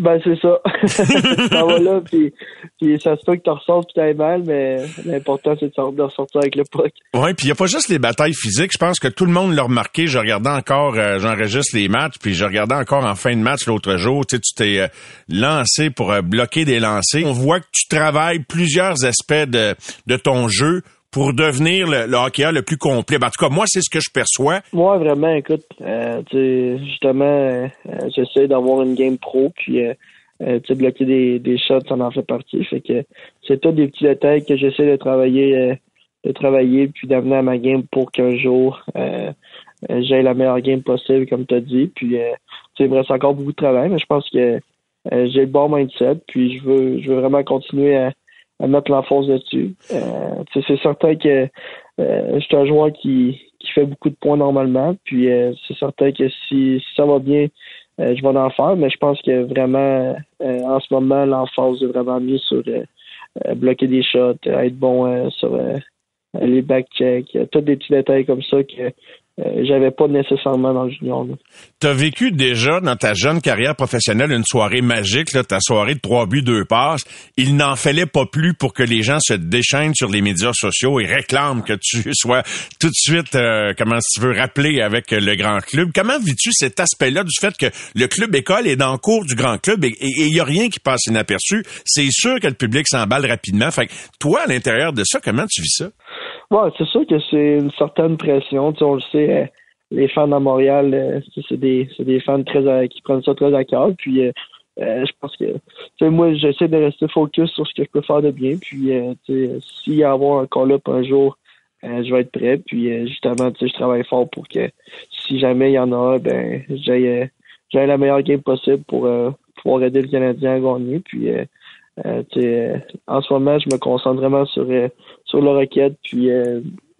Ben, c'est ça. ça va là, puis, puis ça se peut que tu ressortes puis t'as mal, mais l'important, c'est de ressortir avec le puck. Oui, puis il n'y a pas juste les batailles physiques. Je pense que tout le monde l'a remarqué. Je regardais encore, euh, j'enregistre les matchs, puis je regardais encore en fin de match l'autre jour. Tu sais, tu t'es euh, lancé pour euh, bloquer des lancers. On voit que tu travailles plusieurs aspects de, de ton jeu pour devenir le, le hockeyeur le plus complet. Ben, en tout cas, moi, c'est ce que je perçois. Moi, vraiment, écoute, euh, justement, euh, j'essaie d'avoir une game pro, puis euh, euh bloquer des, des shots, ça en fait partie. Fait que c'est tout des petits détails que j'essaie de travailler, euh, de travailler, puis d'amener à ma game pour qu'un jour j'ai la meilleure game possible, comme tu as dit. Puis, il me reste encore beaucoup de travail, mais je pense que j'ai le bon mindset, puis je veux, je veux vraiment continuer à mettre l'enfance dessus. Euh, c'est certain que euh, je suis un joueur qui, qui fait beaucoup de points normalement. Puis euh, c'est certain que si, ça va bien, je vais en faire. Mais je pense que vraiment, en ce moment, l'enfance est vraiment mieux sur bloquer des shots, être bon sur les back checks, tous des petits détails comme ça que j'avais pas nécessairement dans le junior. Tu as vécu déjà dans ta jeune carrière professionnelle une soirée magique, là, ta soirée de trois buts, deux passes. Il n'en fallait pas plus pour que les gens se déchaînent sur les médias sociaux et réclament que tu sois tout de suite, euh, comment tu veux, rappeler avec le grand club. Comment vis-tu cet aspect-là du fait que le club école est dans le cours du grand club et il y a rien qui passe inaperçu? C'est sûr que le public s'emballe rapidement. Fait que toi, à l'intérieur de ça, comment tu vis ça? Ouais, c'est sûr que c'est une certaine pression. Tu on le sait, euh, les fans à Montréal, euh, c'est des, des fans très qui prennent ça très à cœur. Puis euh, je pense que moi, j'essaie de rester focus sur ce que je peux faire de bien. Puis s'il y a avoir un call-up un jour, je vais être prêt. Puis justement, je travaille fort pour que si jamais il y en a, ben j'ai la meilleure game possible pour pouvoir aider le Canadien à gagner. Puis euh, euh, en ce moment, je me concentre vraiment sur, euh, sur le requête, puis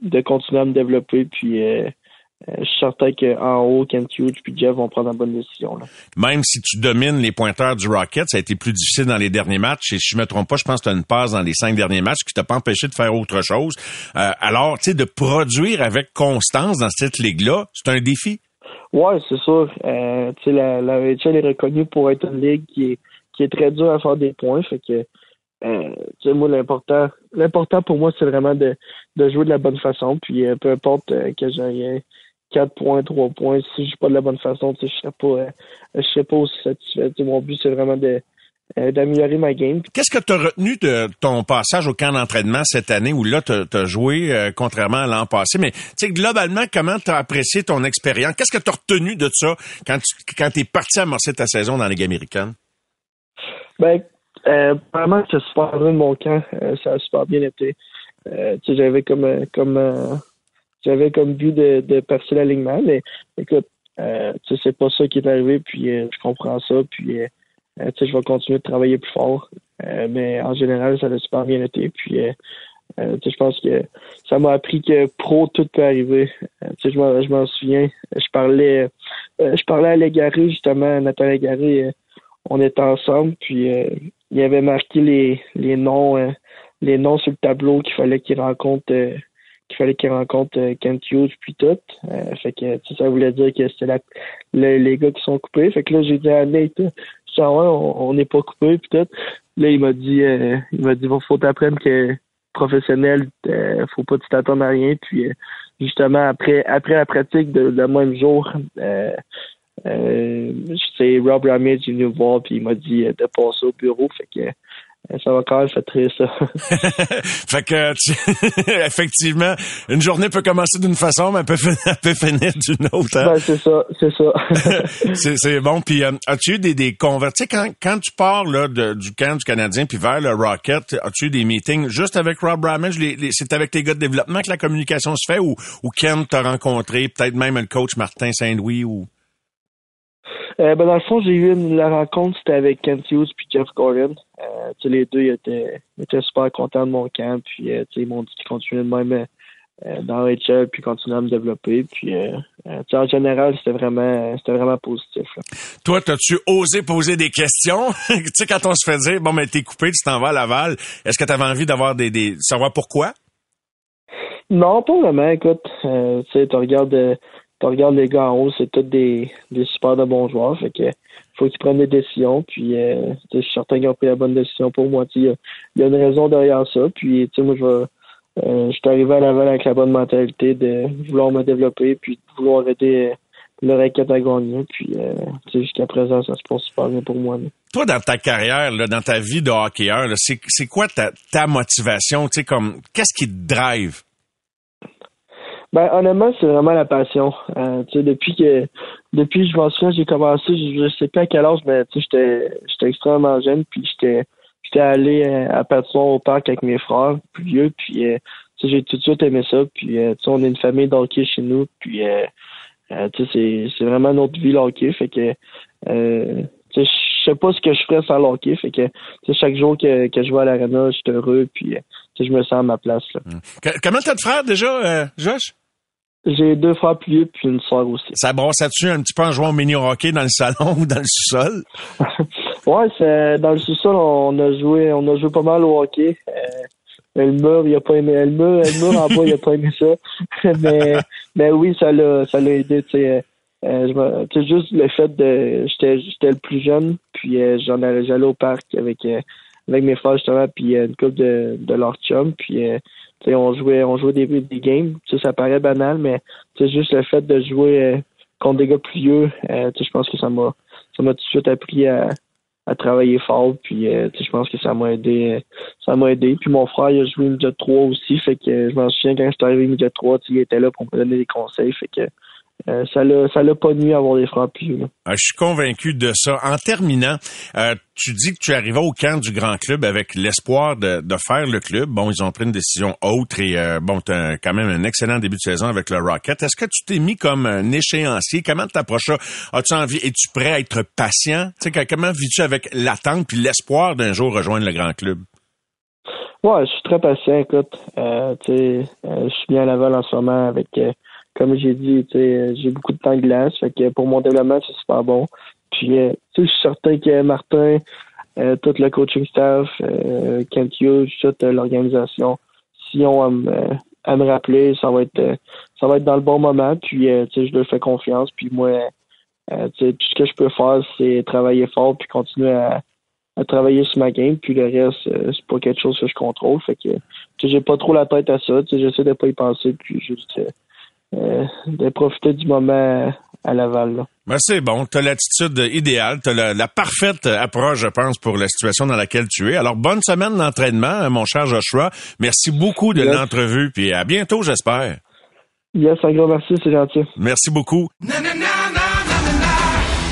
de continuer à me développer, puis je suis certain qu'en haut, Ken Hughes puis Jeff vont prendre la bonne décision. Même si tu domines les pointeurs du Rocket, ça a été plus difficile dans les derniers matchs. Et si je me trompe pas, je pense que tu as une passe dans les cinq derniers matchs qui t'a pas empêché de faire autre chose. alors, tu sais, de produire avec constance dans cette ligue-là, c'est un défi. Ouais, c'est sûr. Euh, la, la NHL est reconnue pour être une ligue qui est qui est très dur à faire des points. Fait que euh, moi l'important l'important pour moi c'est vraiment de, de jouer de la bonne façon. Puis euh, peu importe euh, que j'ai 4 points, 3 points, si je joue pas de la bonne façon, je serais pas euh, je pas aussi satisfait. mon but c'est vraiment de d'améliorer ma game. Qu'est-ce que tu as retenu de ton passage au camp d'entraînement cette année où là tu as joué contrairement à l'an passé? Mais globalement comment tu as apprécié ton expérience? Qu'est-ce que tu as retenu de ça quand tu quand es parti amorcer ta saison dans la Ligue américaine? Ben, euh, vraiment, c'est super bien de mon camp. Euh, ça a super bien été. Euh, j'avais comme euh, comme euh, j'avais comme but de, de percer l'alignement, mais écoute, euh, c'est pas ça qui est arrivé, puis je comprends ça, puis je vais continuer de travailler plus fort. mais en général, ça a super bien été. Puis je pense que ça m'a appris que pro, tout peut arriver. je m'en je m'en souviens. Je parlais je parlais à Légaré, justement, Nathan Légaré on était ensemble, puis euh, il y avait marqué les, les noms euh, les noms sur le tableau qu'il fallait qu'il rencontre euh, qu'il fallait qu'il rencontre Kent Hughes puis tout. fait que ça voulait dire que c'était les gars qui sont coupés. Fait que là j'ai dit à Nate, ça on n'est pas coupé puis tout. Là il m'a dit il m'a dit faut t'apprendre que professionnel, faut pas t'attendre à rien. Puis justement après après la pratique de, le même jour, euh, c'est Rob Ramage est venu me voir puis il m'a dit de passer au bureau. Fait que ça va quand même faire triste, ça. fait que, tu- effectivement, une journée peut commencer d'une façon, mais elle peut, fin- elle peut finir d'une autre. hein? Ben, c'est ça, c'est ça. c'est, c'est bon. Puis, euh, as-tu eu des, des convertis? Quand, quand tu pars là, de- du camp du Canadien puis vers le Rocket, as-tu eu des meetings juste avec Rob Ramage? Les, les- c'est avec les gars de développement que la communication se fait ou, ou Ken t'a rencontré, peut-être même le coach Martin Saint-Louis ou... Euh, ben, dans le fond, j'ai eu une, la rencontre, c'était avec Kent Hughes puis Jeff Gordon. Euh, tu les deux ils étaient, ils étaient super contents de mon camp, puis euh, tu ils m'ont dit qu'ils continuaient de même euh, dans HL, puis continuaient à me développer. Puis, tu en général, c'était vraiment, c'était vraiment positif. là. Toi, t'as-tu osé poser des questions? tu sais, quand on se fait dire, bon, mais t'es coupé, tu t'en vas à Laval, est-ce que t'avais envie d'avoir des, des, savoir pourquoi? Non, pas vraiment. Écoute, tu sais, tu regardes, tu regardes les gars en haut, c'est tous des, des super de bons joueurs. Fait que faut qu'ils prennent des décisions. Puis, euh, je suis certain qu'ils ont pris la bonne décision pour moi. Il y, y a une raison derrière ça. Puis, moi, je vais, euh, je suis arrivé à Laval avec la bonne mentalité de vouloir me développer, puis de vouloir aider euh, le racket à gagner. Puis, euh, jusqu'à présent, ça se passe super bien pour moi. Toi, dans ta carrière, là, dans ta vie de hockeyeur, c'est, quoi ta, ta motivation? Comme, qu'est-ce qui te drive? Ben honnêtement, c'est vraiment la passion. Euh, tu sais, depuis que depuis je m'en souviens, j'ai commencé, je, sais pas à quel âge, mais tu sais, j'étais j'étais extrêmement jeune, puis j'étais j'étais allé euh, à Patinoire au parc avec mes frères plus vieux, puis euh, tu sais, j'ai tout de suite aimé ça. Puis euh, tu sais, on est une famille d'hockey chez nous, puis euh, tu sais, c'est c'est vraiment notre vie le hockey, fait que tu sais, je sais pas ce que je ferais sans le hockey, fait que tu sais, chaque jour que, que je vais à l'arena, je suis heureux, puis je me sens à ma place là. Que- comment t'as de frères déjà, Josh? J'ai deux frères plus vieux puis une soeur aussi. Ça brosse-tu un petit peu en jouant au mini-hockey dans le salon ou dans le sous-sol? Ouais, c'est dans le sous-sol, on a joué, on a joué pas mal au hockey. Euh, le mur, il a pas aimé. Le mur, le mur en bas, il a pas aimé ça. mais, mais oui, ça l'a, ça l'a aidé. Tu sais, Euh, je sais, juste le fait de, j'étais, j'étais le plus jeune, puis euh, j'en allais, j'allais au parc avec, euh, avec mes frères justement, puis euh, une couple de, de leurs chums, puis euh, tu sais, on jouait, on jouait des, des games. Tu sais, ça paraît banal, mais juste le fait de jouer euh, contre des gars plus vieux, euh, je pense que ça m'a, ça m'a tout de suite appris à, à travailler fort. Puis euh, je pense que ça m'a aidé euh, ça m'a aidé. Puis mon frère il a joué midget 3 aussi. Fait que euh, je m'en souviens quand j'étais arrivé midget 3 tu sais, il était là pour me donner des conseils. Fait que euh, ça l'a pas nuit à avoir des vieux, là. Ah, je suis convaincu de ça. En terminant, euh, tu dis que tu arrivais au camp du grand club avec l'espoir de, de faire le club. Bon, ils ont pris une décision autre et euh, bon, tu as quand même un excellent début de saison avec le Rocket. Est-ce que tu t'es mis comme un échéancier? Comment t'approches ça? As-tu envie? Es-tu prêt à être patient? Comment vis-tu avec l'attente puis l'espoir d'un jour rejoindre le grand club? Ouais, je suis très patient, écoute. Tu sais, je suis bien à Laval en ce moment avec, comme j'ai dit, euh, j'ai beaucoup de temps de glace. Fait que pour mon développement, c'est super bon. Puis, euh, je suis certain que Martin, euh, tout le coaching staff, euh, Hughes, toute l'organisation, si on à me, à me rappeler, ça va être ça va être dans le bon moment. Puis, je leur fais confiance. Puis moi, tout ce que je peux faire, c'est travailler fort puis continuer à, travailler sur ma game. Puis le reste, c'est pas quelque chose que je contrôle. Fait que j'ai pas trop la tête à ça. J'essaie de pas y penser puis juste euh, de profiter du moment à Laval. Là. Ben, c'est bon. Tu as l'attitude idéale. Tu as la, la parfaite approche, je pense, pour la situation dans laquelle tu es. Alors, bonne semaine d'entraînement, mon cher Joshua. Merci beaucoup de Yes. l'entrevue. Puis à bientôt, j'espère. Yes, un gros merci, c'est gentil. Merci beaucoup.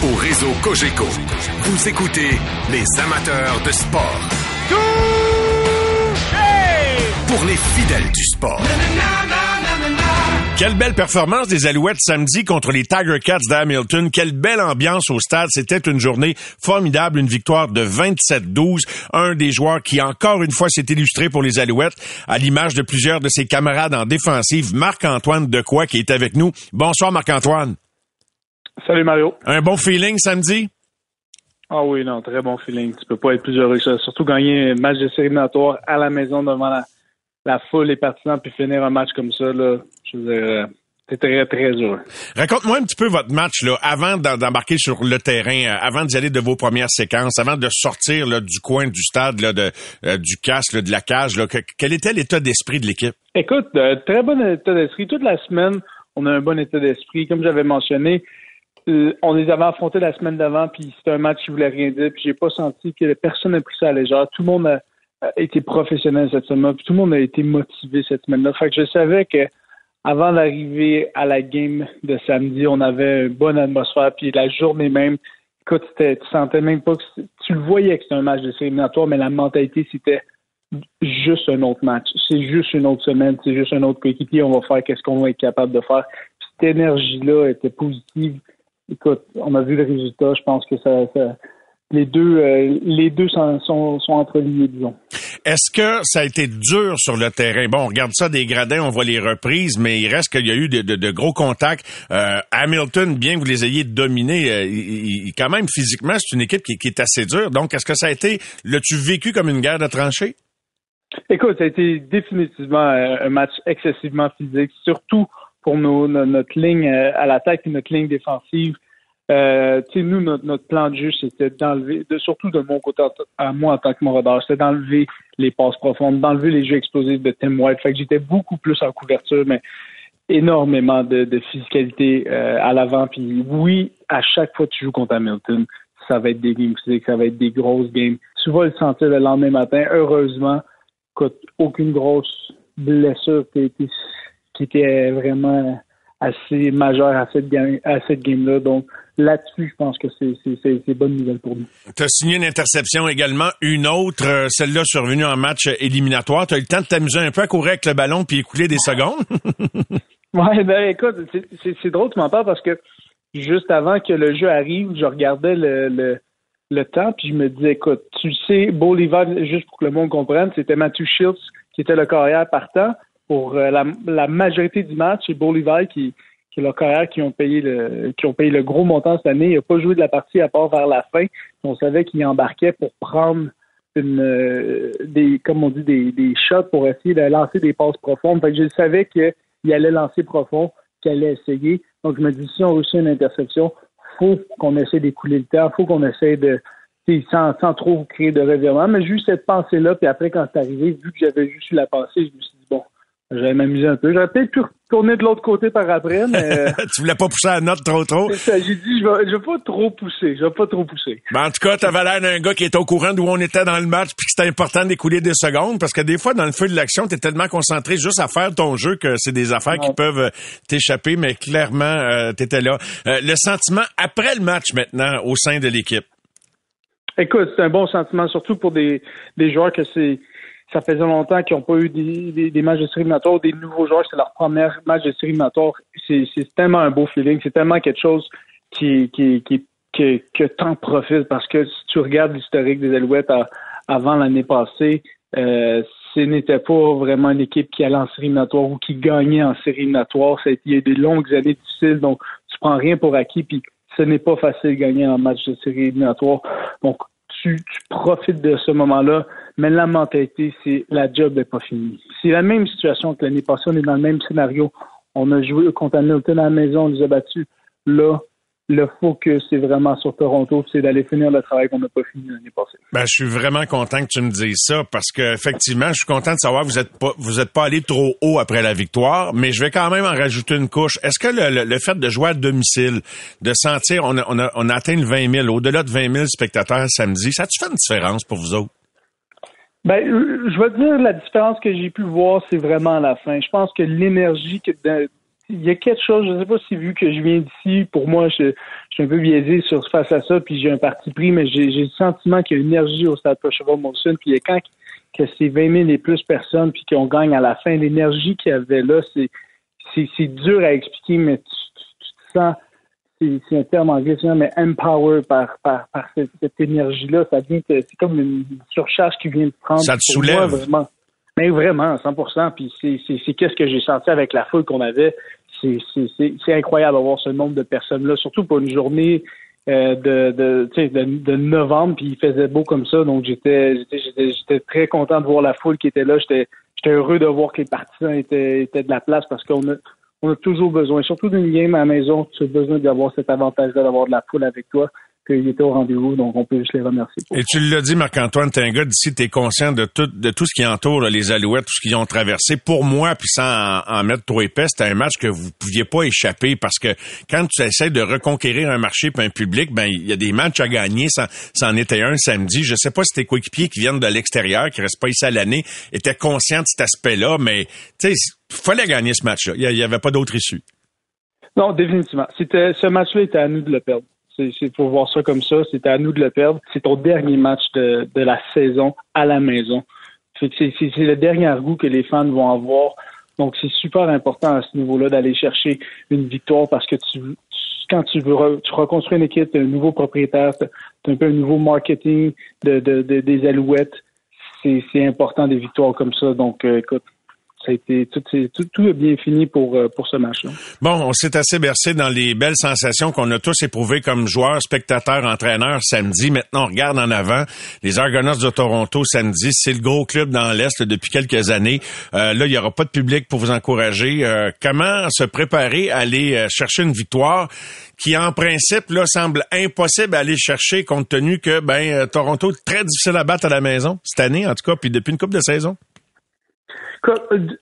Au réseau Cogeco, vous écoutez les amateurs de sport. Pour les fidèles du sport. Quelle belle performance des Alouettes samedi contre les Tiger Cats d'Hamilton. Quelle belle ambiance au stade. C'était une journée formidable, une victoire de 27-12. Un des joueurs qui, encore une fois, s'est illustré pour les Alouettes, à l'image de plusieurs de ses camarades en défensive, Marc-Antoine Decoy, qui est avec nous. Bonsoir, Marc-Antoine. Salut Mario. Un bon feeling samedi? Ah oui, non, très bon feeling. Tu peux pas être plus heureux que ça. Surtout gagner un match de série à la maison devant la, la foule et partisans, puis finir un match comme ça, là, je veux dire, euh, très, très heureux. Raconte-moi un petit peu votre match là, avant d'embarquer sur le terrain, euh, avant d'y aller de vos premières séquences, avant de sortir là, du coin du stade, là, de, euh, du casque, là, de la cage. Là, Que- quel était l'état d'esprit de l'équipe? Écoute, euh, très bon état d'esprit. Toute la semaine, on a un bon état d'esprit. Comme j'avais mentionné, euh, on les avait affrontés la semaine d'avant, puis c'était un match qui voulait rien dire, puis j'ai pas senti que personne n'a pris ça à légère. Tout le monde a, a été professionnel cette semaine, puis tout le monde a été motivé cette semaine-là. Fait que je savais que avant d'arriver à la game de samedi, on avait une bonne atmosphère, puis la journée même, écoute, tu sentais même pas que tu le voyais que c'était un match de série éliminatoire, mais la mentalité, c'était juste un autre match. C'est juste une autre semaine, c'est juste un autre coéquipier, on va faire qu'est-ce qu'on va être capable de faire. Cette énergie-là était positive. Écoute, on a vu le résultat, je pense que ça, ça- les deux, euh, les deux sont, sont, sont entreliés, disons. Est-ce que ça a été dur sur le terrain? Bon, on regarde ça des gradins, on voit les reprises, mais il reste qu'il y a eu de, gros contacts. Euh, Hamilton, bien que vous les ayez dominés, euh, il- quand même, physiquement, c'est une équipe qui, est assez dure. Donc, est-ce que ça a été, l'as-tu vécu comme une guerre de tranchées? Écoute, ça a été définitivement euh, un match excessivement physique, surtout pour notre ligne à l'attaque et notre ligne défensive. Euh, nous, notre, notre plan de jeu, c'était d'enlever, de, surtout de mon côté, à moi en tant que Morador, c'était d'enlever les passes profondes, d'enlever les jeux explosifs de Tim White. Fait que j'étais beaucoup plus en couverture, mais énormément de, de physicalité euh, à l'avant. Puis oui, à chaque fois que tu joues contre Hamilton, ça va être des games physiques, ça va être des grosses games. Tu vas le sentir le lendemain matin. Heureusement, aucune grosse blessure qui, été- qui était vraiment assez majeure à cette game, à cette game-là. Donc là-dessus, je pense que c'est c'est- c'est- c'est bonne nouvelle pour nous. Tu as signé une interception également, une autre, euh, celle-là survenue en match éliminatoire. Tu as eu le temps de t'amuser un peu à courir avec le ballon puis écouler des secondes? Ouais, ben écoute, c'est- drôle tu m'en parles parce que juste avant que le jeu arrive, je regardais le, le, le temps, puis je me disais, écoute, tu sais, Bolivar, juste pour que le monde comprenne, c'était Matthew Shields qui était le carrière partant pour euh, la, la majorité du match, et Bolivar qui, qui est le carrière qui ont payé le qui ont payé le gros montant cette année. Il n'a pas joué de la partie à part vers la fin. On savait qu'il embarquait pour prendre une euh, des comme on dit des, des shots pour essayer de lancer des passes profondes. Fait je savais qu'il allait lancer profond, qu'il allait essayer. Donc je me dis si on réussit une interception, faut qu'on essaie d'écouler le temps, faut qu'on essaie de sans, sans trop créer de revirement. Mais j'ai eu cette pensée-là, puis après, quand c'est arrivé, vu que j'avais juste eu la pensée, je me suis j'allais m'amuser un peu. J'aurais peut-être pu retourner de l'autre côté par après, mais... tu voulais pas pousser la note trop trop? Ça, j'ai dit, je vais, je vais pas trop pousser, je vais pas trop pousser. Ben, en tout cas, t'avais l'air d'un gars qui était au courant d'où on était dans le match puis que c'était important d'écouler des secondes parce que des fois, dans le feu de l'action, t'es tellement concentré juste à faire ton jeu que c'est des affaires qui peuvent euh, t'échapper, mais clairement, euh, t'étais là. Euh, le sentiment après le match maintenant au sein de l'équipe? Écoute, c'est un bon sentiment, surtout pour des, des joueurs que c'est ça faisait longtemps qu'ils n'ont pas eu des, des, des matchs de série des nouveaux joueurs, c'est leur premier match de série. C'est, tellement un beau feeling, c'est tellement quelque chose qui, qui, qui, que, que t'en profites parce que si tu regardes l'historique des Alouettes à- avant l'année passée, euh, ce n'était pas vraiment une équipe qui allait en série ou qui gagnait en série. Ça a été il y a des longues années difficiles, donc tu prends rien pour acquis, puis ce n'est pas facile de gagner en match de série éliminatoire. Donc, tu, tu profites de ce moment-là, mais la mentalité, c'est la job n'est pas finie. C'est la même situation que l'année passée, on est dans le même scénario. On a joué contre Hamilton à la maison, on les a battus. Là, le focus, c'est vraiment sur Toronto, c'est d'aller finir le travail qu'on n'a pas fini l'année passée. Ben, je suis vraiment content que tu me dises ça parce que effectivement, je suis content de savoir que vous êtes pas vous pas allé trop haut après la victoire, mais je vais quand même en rajouter une couche. Est-ce que le, fait de jouer à domicile, de sentir on a, on a, on a atteint le 20 000, au-delà de 20 000 spectateurs samedi, ça tu fait une différence pour vous autres? Ben, euh, je te dire, la différence que j'ai pu voir, c'est vraiment à la fin. Je pense que l'énergie, que dans- il y a quelque chose, je ne sais pas si vu que je viens d'ici, pour moi, je, suis un peu biaisé sur face à ça, puis j'ai un parti pris, mais j'ai le sentiment qu'il y a une énergie au stade Pocheval Molson, puis quand que c'est 20 000 et plus personnes, puis qu'on gagne à la fin, l'énergie qu'il y avait là, c'est dur à expliquer, mais tu, tu- tu te sens, c'est un terme anglais, mais empower par, par, par cette, cette énergie-là, ça vient, c'est comme une surcharge qui vient de prendre. Ça te Pour moi, soulève. vraiment. Mais vraiment, 100%. Puis c'est c'est- c'est qu'est-ce que j'ai senti avec la foule qu'on avait. C'est c'est- c'est- c'est incroyable d'avoir ce nombre de personnes-là, surtout pour une journée euh, de, de, tu sais, de, de novembre, puis il faisait beau comme ça. Donc j'étais j'étais- j'étais j'étais très content de voir la foule qui était là. J'étais j'étais heureux de voir que les partisans étaient, étaient de la place parce qu'on a on a toujours besoin, surtout d'une game à la maison, tu as besoin d'avoir cet avantage-là, d'avoir de la foule avec toi. Qu'ils étaient au rendez-vous. Donc, on peut juste les remercier. Et tu l'as dit, Marc-Antoine, t'es un gars d'ici, t'es conscient de tout, de tout ce qui entoure là, les Alouettes, tout ce qu'ils ont traversé. Pour moi, puis sans en, en mettre trop épais, c'était un match que vous pouviez pas échapper parce que quand tu essaies de reconquérir un marché puis un public, ben il y a des matchs à gagner. Ça, ça en était un samedi. Je sais pas si tes coéquipiers qui viennent de l'extérieur, qui restent pas ici à l'année, étaient conscients de cet aspect-là, mais tu sais, fallait gagner ce match-là. Il y, avait pas d'autre issue. Non, définitivement. C'était ce match-là était à nous de le perdre. C'est pour voir ça comme ça. C'était à nous de le perdre. C'est ton dernier match de, de la saison à la maison. C'est le dernier goût que les fans vont avoir. Donc, c'est super important à ce niveau-là d'aller chercher une victoire parce que tu, quand tu veux tu reconstruis une équipe, tu un nouveau propriétaire, tu as un peu un nouveau marketing de, de, des alouettes. C'est important des victoires comme ça. Donc, euh, écoute, ça a été tout, tout, tout est bien fini pour euh, pour ce match-là. Bon, on s'est assez bercé dans les belles sensations qu'on a tous éprouvées comme joueurs, spectateurs, entraîneurs samedi. Maintenant, on regarde en avant. Les Argonauts de Toronto samedi, c'est le gros club dans l'est depuis quelques années. Euh, là, il y aura pas de public pour vous encourager. Euh, comment se préparer à aller chercher une victoire qui, en principe, là, semble impossible à aller chercher compte tenu que ben Toronto est très difficile à battre à la maison cette année, en tout cas, puis depuis une coupe de saison.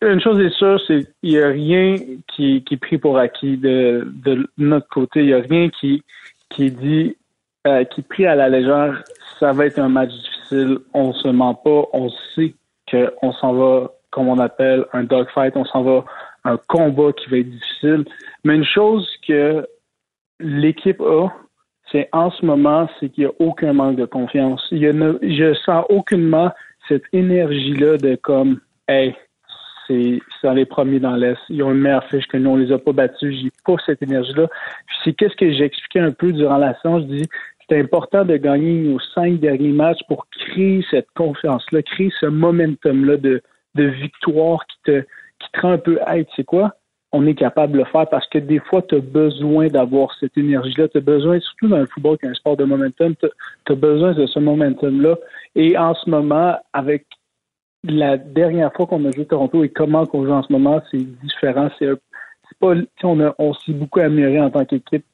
Une chose est sûre, c'est qu'il n'y a rien qui, qui est pris pour acquis de, de notre côté. Il n'y a rien qui, qui dit, euh, qui est pris à la légère. Ça va être un match difficile. On se ment pas. On sait qu'on s'en va, comme on appelle, un dogfight. On s'en va un combat qui va être difficile. Mais une chose que l'équipe a, c'est en ce moment, c'est qu'il n'y a aucun manque de confiance. Il y a je sens aucunement cette énergie-là de comme, hey, c'est dans les premiers dans l'Est. Ils ont une meilleure fiche que nous. On les a pas battus. J'ai pas cette énergie-là. Puis c'est qu'est-ce que j'ai expliqué un peu durant la séance. Je dis, c'est important de gagner nos cinq derniers matchs pour créer cette confiance-là, créer ce momentum-là de, de victoire qui te, qui te rend un peu, hey, tu sais quoi? On est capable de le faire parce que des fois, tu as besoin d'avoir cette énergie-là. Tu as besoin, surtout dans le football qui est un sport de momentum, tu as besoin de ce momentum-là. Et en ce moment, avec la dernière fois qu'on a joué Toronto et comment qu'on joue en ce moment, c'est différent. C'est pas, on, on s'est beaucoup amélioré en tant qu'équipe,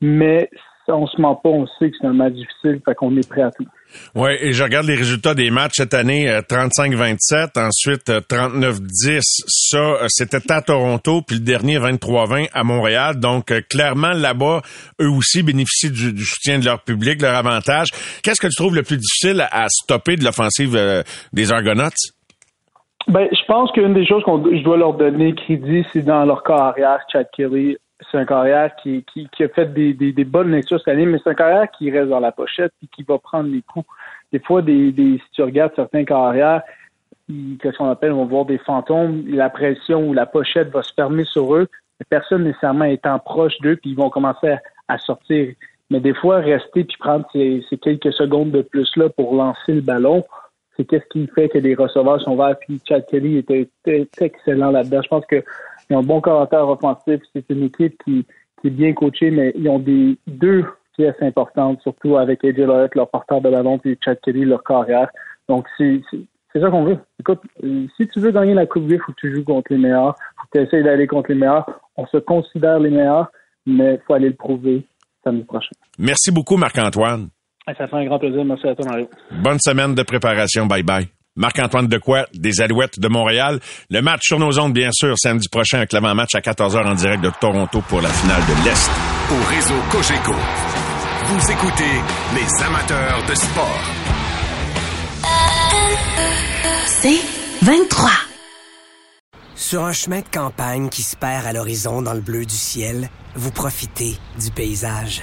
mais on se ment pas, on sait que c'est un match difficile, fait qu'on est prêt à tout. Oui, et je regarde les résultats des matchs cette année, 35-27, euh, ensuite 39-10. Euh, Ça, euh, c'était à Toronto, puis le dernier 23-20 à Montréal. Donc, clairement, là-bas, eux aussi bénéficient du, soutien de leur public, leur avantage. Qu'est-ce que tu trouves le plus difficile à, stopper de l'offensive des Argonauts? Ben, je pense qu'une des choses qu'on je dois leur donner crédit, c'est dans leur carrière, Chad Kelly. C'est un carrière qui, qui, qui a fait des, des, des, bonnes lectures cette année, mais c'est un carrière qui reste dans la pochette et qui va prendre les coups. Des fois, des, des, si tu regardes certains carrières, qu'est-ce qu'on appelle, vont voir des fantômes, la pression ou la pochette va se fermer sur eux, mais personne nécessairement étant proche d'eux, puis ils vont commencer à, à, sortir. Mais des fois, rester puis prendre ces, ces quelques secondes de plus là pour lancer le ballon, c'est qu'est-ce qui fait que les receveurs sont verts. Puis Chad Kelly était, excellent là-dedans. Je pense qu'ils ont un bon caractère offensif. C'est une équipe qui, est bien coachée, mais ils ont des deux pièces importantes, surtout avec AJ Lloyd, leur porteur de ballon, puis Chad Kelly, leur carrière. Donc, c'est ça qu'on veut. Écoute, si tu veux gagner la Coupe il faut que tu joues contre les meilleurs. faut que tu essayes d'aller contre les meilleurs. On se considère les meilleurs, mais il faut aller le prouver samedi prochain. Merci beaucoup, Marc-Antoine. Ça fait un grand plaisir. Merci à toi, Mario. Bonne semaine de préparation. Bye bye. Marc-Antoine Decoy, des Alouettes de Montréal. Le match sur nos ondes, bien sûr, samedi prochain avec l'avant-match à 14h en direct de Toronto pour la finale de l'Est. Au réseau Cogeco, vous écoutez les amateurs de sport. C'est 23. Sur un chemin de campagne qui se perd à l'horizon dans le bleu du ciel, vous profitez du paysage.